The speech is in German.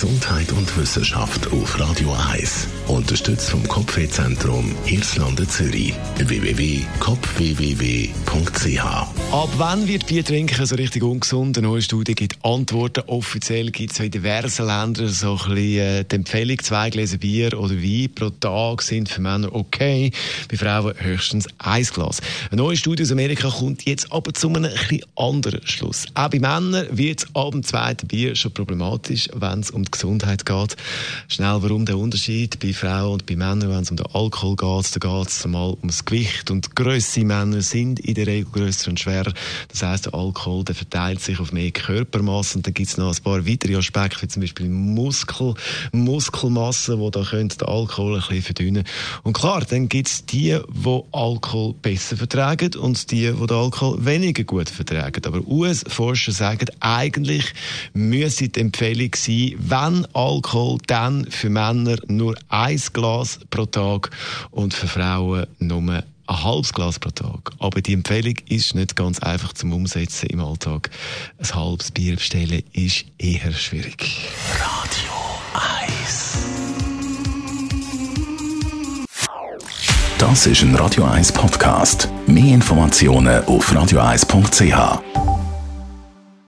Gesundheit und Wissenschaft auf Radio 1. Unterstützt vom Kopfwehzentrum Irlande Zürich. www.kopfwww.ch Ab wann wird Bier trinken so richtig ungesund? Eine neue Studie gibt Antworten. Offiziell gibt es in diversen Ländern so ein bisschen äh, die Empfehlung, zwei Gläser Bier oder Wein pro Tag sind für Männer okay, bei Frauen höchstens ein Glas. Eine neue Studie aus Amerika kommt jetzt aber zu einem etwas anderen Schluss. Auch bei Männern wird es ab dem zweiten Bier schon problematisch, wenn es um die Gesundheit geht. Schnell, warum der Unterschied bei Frauen und bei Männern, wenn es um den Alkohol geht, da geht es mal ums Gewicht und Grösse. Männer sind in der Regel grösser und schwerer schwerer. Das heisst, der Alkohol der verteilt sich auf mehr Körpermasse und dann gibt es noch ein paar weitere Aspekte, wie zum Beispiel Muskel, Muskelmasse, wo da könnte der Alkohol ein bisschen verdünnen. Und klar, dann gibt es die, die Alkohol besser vertragen und die, die den Alkohol weniger gut vertragen. Aber US-Forscher sagen, eigentlich müsse die Empfehlung sein, wenn Alkohol, dann für Männer nur ein Glas pro Tag und für Frauen nur ein halbes Glas pro Tag. Aber die Empfehlung ist nicht ganz einfach zum Umsetzen im Alltag. Ein halbes Bier bestellen ist eher schwierig. Radio 1 Das ist ein Radio 1 Podcast. Mehr Informationen auf radio1.ch.